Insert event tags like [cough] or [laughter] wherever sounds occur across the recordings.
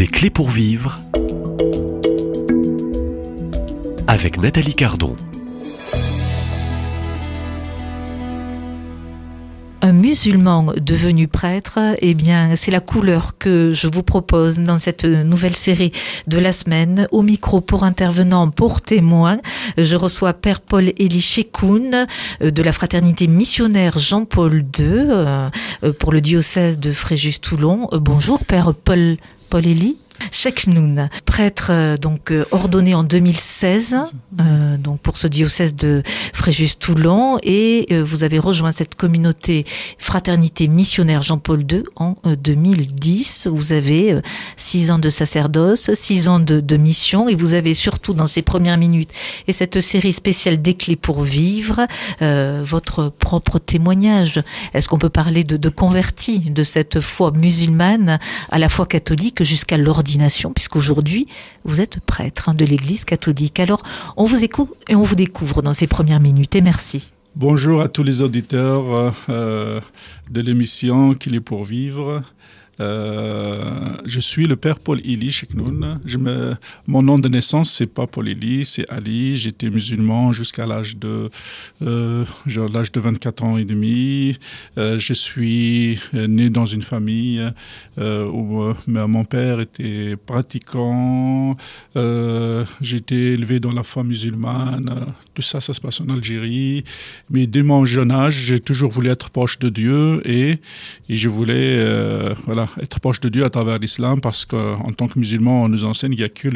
Des clés pour vivre avec Nathalie Cardon. un musulman devenu prêtre, eh bien, c'est la couleur que je vous propose dans cette nouvelle série de la semaine. Au micro pour intervenant, pour témoin, je reçois Père Paul Élie Chekoun euh, de la fraternité missionnaire Jean-Paul II euh, euh, pour le diocèse de Fréjus-Toulon. Bonjour Père Paul, Paul Élie. Noun, prêtre euh, donc euh, ordonné en 2016 euh, donc pour ce diocèse de Fréjus-Toulon et vous avez rejoint cette communauté fraternité missionnaire Jean-Paul II en 2010. Vous avez six ans de sacerdoce, six ans de, mission et vous avez surtout dans ces premières minutes et cette série spéciale des clés pour vivre votre propre témoignage. Est-ce qu'on peut parler de, de converti de cette foi musulmane à la foi catholique jusqu'à l'ordination puisqu'aujourd'hui, vous êtes prêtre hein, de l'Église catholique. Alors, on vous écoute et on vous découvre dans ces premières minutes. Et merci. Bonjour à tous les auditeurs euh, de l'émission Qu'il est pour vivre. Euh, je suis le père Paul Ili Sheknoun. Je mon nom de naissance, c'est pas Paul Ili, c'est Ali. J'étais musulman jusqu'à l'âge de, euh, l'âge de 24 ans et demi. Euh, je suis né dans une famille où mon père était pratiquant. J'ai été élevé dans la foi musulmane. Tout ça, ça se passe en Algérie. Mais dès mon jeune âge, j'ai toujours voulu être proche de Dieu et, et je voulais, voilà, être proche de Dieu à travers l'islam parce qu'en tant que musulman, on nous enseigne qu'il n'y a que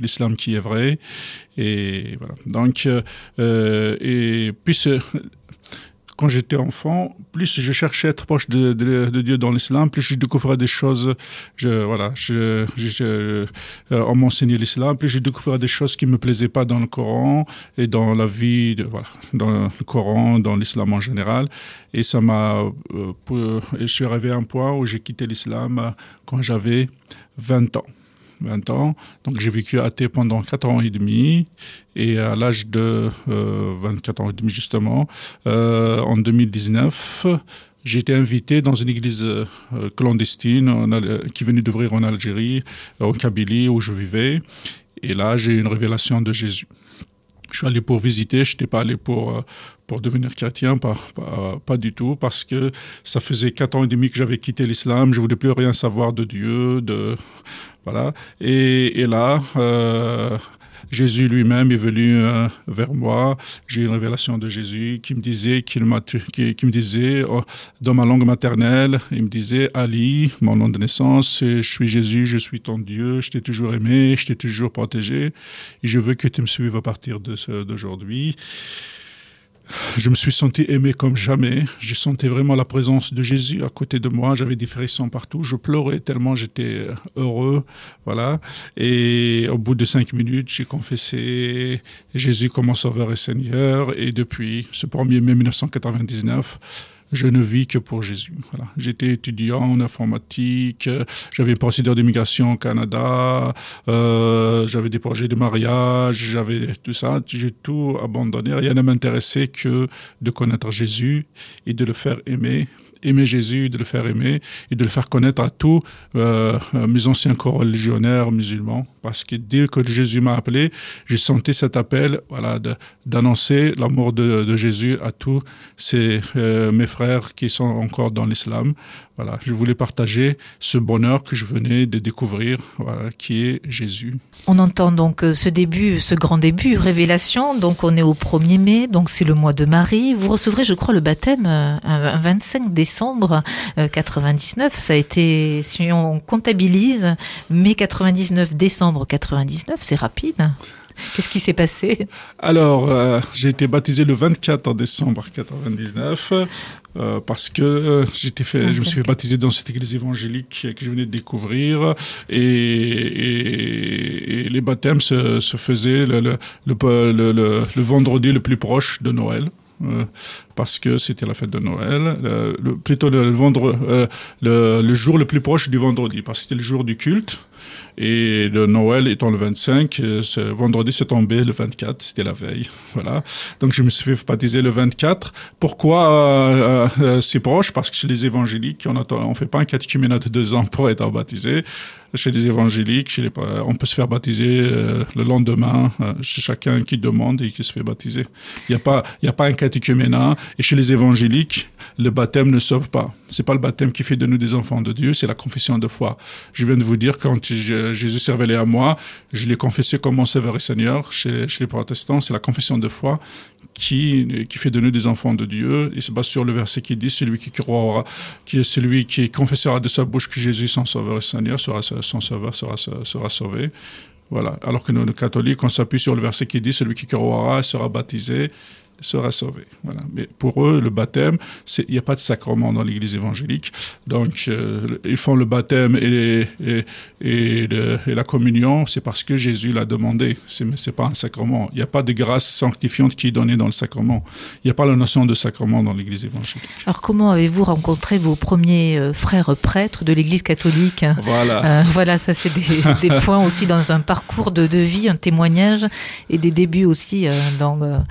l'islam qui est vrai. Et voilà. Donc, euh, et puis quand j'étais enfant, plus je cherchais à être proche de, Dieu dans l'islam, plus je découvrais des choses. Je, voilà, je, euh, on m'enseignait l'islam, plus je découvrais des choses qui me plaisaient pas dans le Coran et dans la vie, dans le Coran, dans l'islam en général. Et ça m'a, euh, je suis arrivé à un point où j'ai quitté l'islam quand j'avais 20 ans. 20 ans. Donc j'ai vécu athée pendant 4 ans et demi. Et à l'âge de 24 euh, ans et demi justement, euh, en 2019, j'ai été invité dans une église euh, clandestine qui venait d'ouvrir en Algérie, en Kabylie, où je vivais. Et là, j'ai eu une révélation de Jésus. Je suis allé pour visiter, je n'étais pas allé pour, pour devenir chrétien, pas, pas, du tout, parce que ça faisait quatre ans et demi que j'avais quitté l'islam, je voulais plus rien savoir de Dieu, de voilà. Et, là, euh, Jésus lui-même est venu euh, vers moi. J'ai une révélation de Jésus qui me disait, qu'il qui, qui, me disait oh, dans ma langue maternelle, il me disait Ali, mon nom de naissance, je suis Jésus, je suis ton Dieu, je t'ai toujours aimé, je t'ai toujours protégé, et je veux que tu me suives à partir d'aujourd'hui je me suis senti aimé comme jamais. J'ai senti vraiment la présence de Jésus à côté de moi. J'avais des frissons partout. Je pleurais tellement j'étais heureux. Voilà. Et au bout de cinq minutes, j'ai confessé Jésus comme mon sauveur et Seigneur. Et depuis ce 1er mai 1999, je ne vis que pour Jésus. J'étais étudiant en informatique, j'avais une procédure d'immigration au Canada, euh, j'avais des projets de mariage, j'avais tout ça. J'ai tout abandonné. Rien ne m'intéressait que de connaître Jésus et de le faire aimer aimer Jésus, de le faire aimer et de le faire connaître à tous euh, mes anciens co-religionnaires musulmans. Parce que dès que Jésus m'a appelé, j'ai senti cet appel voilà, d'annoncer l'amour de, Jésus à tous ces, euh, mes frères qui sont encore dans l'islam. Voilà, je voulais partager ce bonheur que je venais de découvrir, qui est Jésus. On entend donc euh, ce début, ce grand début, révélation. Donc on est au 1er mai, donc c'est le mois de Marie. Vous recevrez, je crois, le baptême un 25 décembre décembre 99. Euh, Ça a été, si on comptabilise, mai 99, décembre 99, c'est rapide. Qu'est-ce qui s'est passé? Alors, euh, j'ai été baptisé le 24 décembre 99 euh, parce que j'étais fait, je me suis fait baptiser dans cette église évangélique que je venais de découvrir et, les baptêmes se, faisaient le, le, le, vendredi le plus proche de Noël. Euh, parce que c'était la fête de Noël, le, plutôt euh, le, jour le plus proche du vendredi, parce que c'était le jour du culte. Et le Noël étant le 25, euh, ce vendredi c'est tombé le 24, c'était la veille. Voilà. Donc je me suis fait baptiser le 24. Pourquoi euh, euh, si proche? Parce que chez les évangéliques, on ne fait pas un catéchuménat de deux ans pour être baptisé. Chez les évangéliques, on peut se faire baptiser euh, le lendemain, euh, chez chacun qui demande et qui se fait baptiser. Il n'y a, pas, a pas un catéchuménat. Et chez les évangéliques, le baptême ne sauve pas. C'est pas le baptême qui fait de nous des enfants de Dieu, c'est la confession de foi. Je viens de vous dire, quand Jésus s'est révélé à moi, je l'ai confessé comme mon Sauveur et Seigneur. Chez, les protestants, c'est la confession de foi qui, qui fait de nous des enfants de Dieu. Il se base sur le verset qui dit, celui qui croira, qui est celui qui confessera de sa bouche que Jésus son sauveur et Seigneur, sera, son sera sauvé. Voilà. Alors que nous, les catholiques, on s'appuie sur le verset qui dit, celui qui croira sera baptisé sera sauvé. Voilà. Mais pour eux, le baptême, il n'y a pas de sacrement dans l'Église évangélique. Donc, euh, ils font le baptême et, et, et, et la communion, c'est parce que Jésus l'a demandé. Ce n'est pas un sacrement. Il n'y a pas de grâce sanctifiante qui est donnée dans le sacrement. Il n'y a pas la notion de sacrement dans l'Église évangélique. Alors, comment avez-vous rencontré vos premiers euh, frères prêtres de l'Église catholique? Voilà. Euh, voilà, ça, c'est des, [laughs] des, points aussi dans un parcours de, de, vie, un témoignage et des débuts aussi dans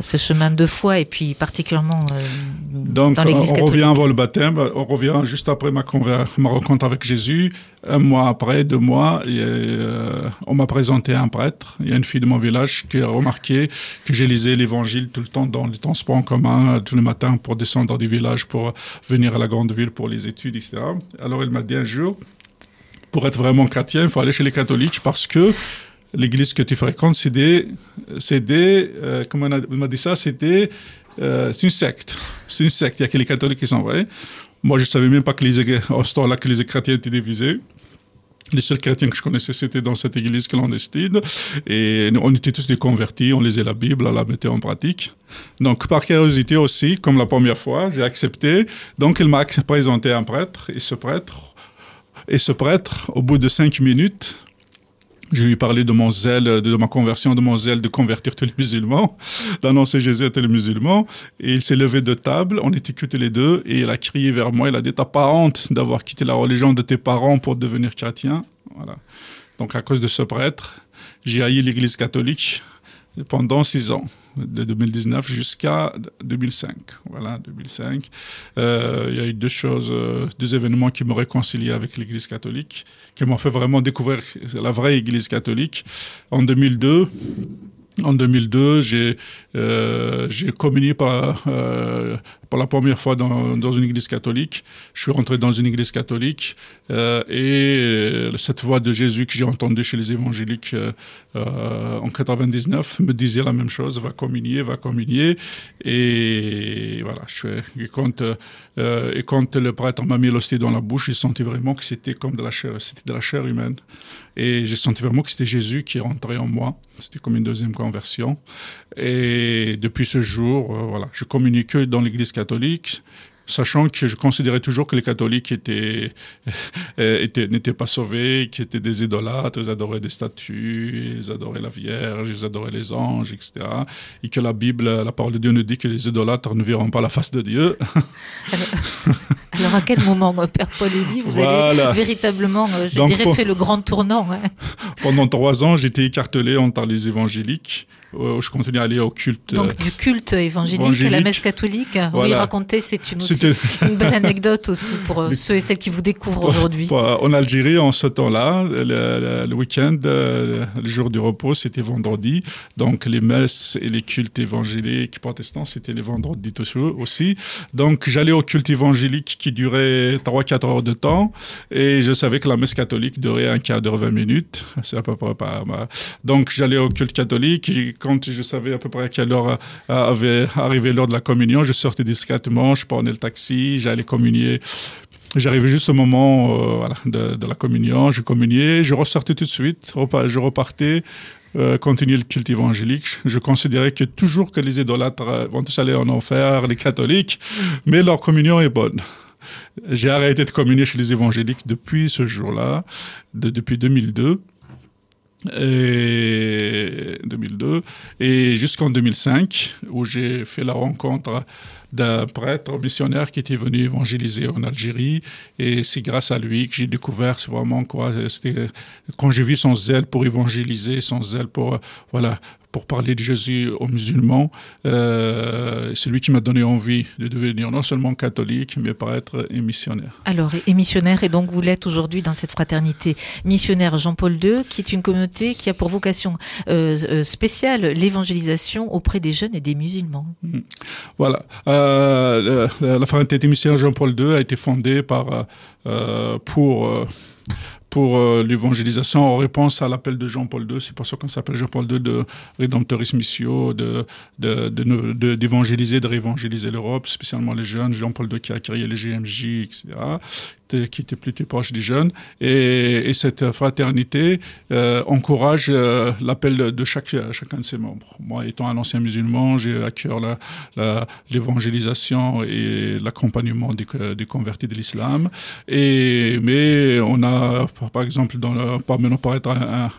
ce chemin de foi et puis particulièrement euh, Donc, dans l'Église on revient avant le baptême, on revient juste après ma, ma rencontre avec Jésus. Un mois après, deux mois, et, euh, on m'a présenté un prêtre. Il y a une fille de mon village qui a remarqué que j'ai lisé l'Évangile tout le temps dans les transports en commun, tous les matins pour descendre du village, pour venir à la grande ville pour les études, etc. Alors il m'a dit un jour, pour être vraiment chrétien, il faut aller chez les catholiques parce que l'église que tu fréquentes, c'est des, des, euh, comment on m'a dit ça, c'était, euh, c'est une secte. C'est une secte. Il y a que les catholiques qui sont vrais. Moi, je savais même pas que les, ce temps-là, que les chrétiens étaient divisés. Les seuls chrétiens que je connaissais, c'était dans cette église clandestine. Et on était tous des convertis, on lisait la Bible, on la mettait en pratique. Donc, par curiosité aussi, comme la première fois, j'ai accepté. Donc, il m'a présenté un prêtre. Et ce prêtre, et ce prêtre, au bout de cinq minutes, je lui ai parlé de mon zèle, de ma conversion, de mon zèle de convertir tous les musulmans, d'annoncer Jésus à tous les musulmans. Et il s'est levé de table, on était tous les deux, et il a crié vers moi, il a dit, t'as pas honte d'avoir quitté la religion de tes parents pour devenir chrétien? Voilà. Donc à cause de ce prêtre, j'ai haï l'église catholique pendant six ans, de 2019 jusqu'à 2005. Voilà, 2005. Euh, il y a eu deux choses, deux événements qui m'ont réconcilié avec l'Église catholique, qui m'ont fait vraiment découvrir la vraie Église catholique. En 2002, en 2002, j'ai euh, communié par, euh, pour la première fois dans, une église catholique. Je suis rentré dans une église catholique euh, et cette voix de Jésus que j'ai entendue chez les évangéliques euh, en 99 me disait la même chose va communier, va communier. Et voilà, je suis, et, quand, euh, le prêtre m'a mis l'hostie dans la bouche, j'ai senti vraiment que c'était comme de la chair, c'était de la chair humaine. Et j'ai senti vraiment que c'était Jésus qui est rentré en moi. C'était comme une deuxième conversion. Et depuis ce jour, euh, voilà, je communique dans l'Église catholique sachant que je considérais toujours que les catholiques étaient, [laughs] étaient, n'étaient pas sauvés, qu'ils étaient des idolâtres, ils adoraient des statues, ils adoraient la Vierge, ils adoraient les anges, etc. Et que la Bible, la parole de Dieu nous dit que les idolâtres ne verront pas la face de Dieu. [laughs] Alors, à quel moment, Père Paul Élie, vous voilà. avez véritablement, je Donc, dirais, pour... fait le grand tournant hein Pendant trois ans, j'étais écartelé entre les évangéliques. Euh, je continuais à aller au culte. Donc, du culte évangélique, évangélique. à la messe catholique. Voilà. Oui, racontez, c'est une, une belle [laughs] anecdote aussi pour euh, ceux et celles qui vous découvrent aujourd'hui. En Algérie, en ce temps-là, le, week-end, le, jour du repos, c'était vendredi. Donc, les messes et les cultes évangéliques protestants, c'était les vendredis aussi. Donc, j'allais au culte évangélique qui durait 3-4 heures de temps et je savais que la messe catholique durait un quart d'heure, 20 minutes. C'est à peu près pas. Donc, j'allais au culte catholique quand je savais à peu près à quelle heure avait arrivé l'heure de la communion, je sortais discrètement, je prenais le taxi, j'allais communier. J'arrivais juste au moment euh, de, la communion, je communiais, je ressortais tout de suite, je repartais, euh, continuer le culte évangélique. Je considérais que toujours que les idolâtres vont tous aller en enfer, les catholiques, mais leur communion est bonne. J'ai arrêté de communier chez les évangéliques depuis ce jour-là, de, depuis 2002 et 2002 et jusqu'en 2005 où j'ai fait la rencontre d'un prêtre missionnaire qui était venu évangéliser en Algérie. Et c'est grâce à lui que j'ai découvert, vraiment quoi, c'était quand j'ai vu son zèle pour évangéliser, son zèle pour, voilà, pour parler de Jésus aux musulmans. Euh, c'est lui qui m'a donné envie de devenir non seulement catholique, mais prêtre et missionnaire. Alors, et missionnaire, et donc vous l'êtes aujourd'hui dans cette fraternité missionnaire Jean-Paul II, qui est une communauté qui a pour vocation euh, euh, spéciale l'évangélisation auprès des jeunes et des musulmans. Mm. Voilà. Euh, la, la fraternité missionnaire Jean-Paul II a été fondée par, pour pour euh, l'évangélisation en réponse à l'appel de Jean-Paul II. C'est pour ça qu'on s'appelle Jean-Paul II de Redemptoris Missio, d'évangéliser, de, de, de, réévangéliser l'Europe, spécialement les jeunes. Jean-Paul II qui a créé les GMJ, etc qui était plutôt proche des jeunes. Et, cette fraternité euh, encourage euh, l'appel de chaque, chacun de ses membres. Moi, étant un ancien musulman, j'ai à cœur l'évangélisation et l'accompagnement des, des, convertis de l'islam. Mais on a, par exemple, dans le, maintenant paraître un,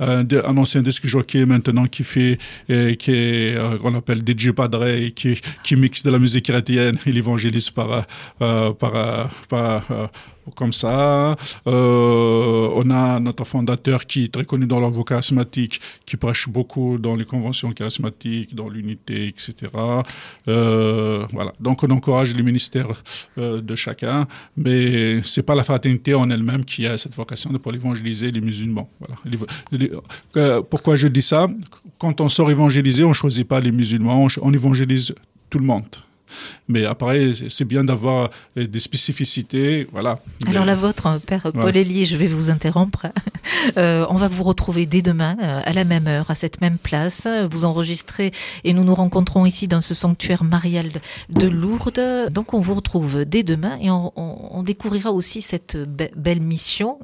un, ancien disque jockey maintenant qui fait, qui est, euh, qu'on appelle DJ Padre, qui, qui mixe de la musique chrétienne. Il évangélise par, par, par, par euh, comme ça. Euh, on a notre fondateur qui est très connu dans leur vocation charismatique, qui prêche beaucoup dans les conventions charismatiques, dans l'unité, etc. Euh, voilà. Donc on encourage les ministères de chacun, mais c'est pas la fraternité en elle-même qui a cette vocation de pour évangéliser les musulmans. Voilà. Pourquoi je dis ça? Quand on sort évangéliser, on choisit pas les musulmans, on évangélise tout le monde. Mais après, c'est bien d'avoir euh, des spécificités. Voilà. Alors la vôtre, Père Paul Elie, je vais vous interrompre. [laughs] Euh, on va vous retrouver dès demain, euh, à la même heure, à cette même place. Vous enregistrez et nous nous rencontrons ici dans ce sanctuaire marial de Lourdes. Donc on vous retrouve dès demain et on, on, on découvrira aussi cette belle mission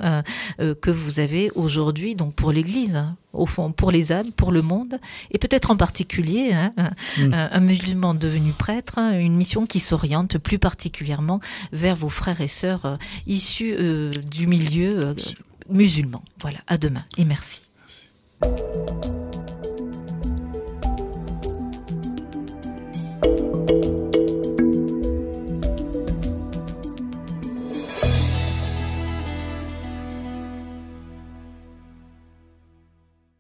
que vous avez aujourd'hui donc pour l'Église au fond, pour les âmes, pour le monde, et peut-être en particulier hein, un, mm. un, musulman devenu prêtre, hein, une mission qui s'oriente plus particulièrement vers vos frères et sœurs euh, issus euh, du milieu euh, musulman. Voilà, à demain et merci. merci.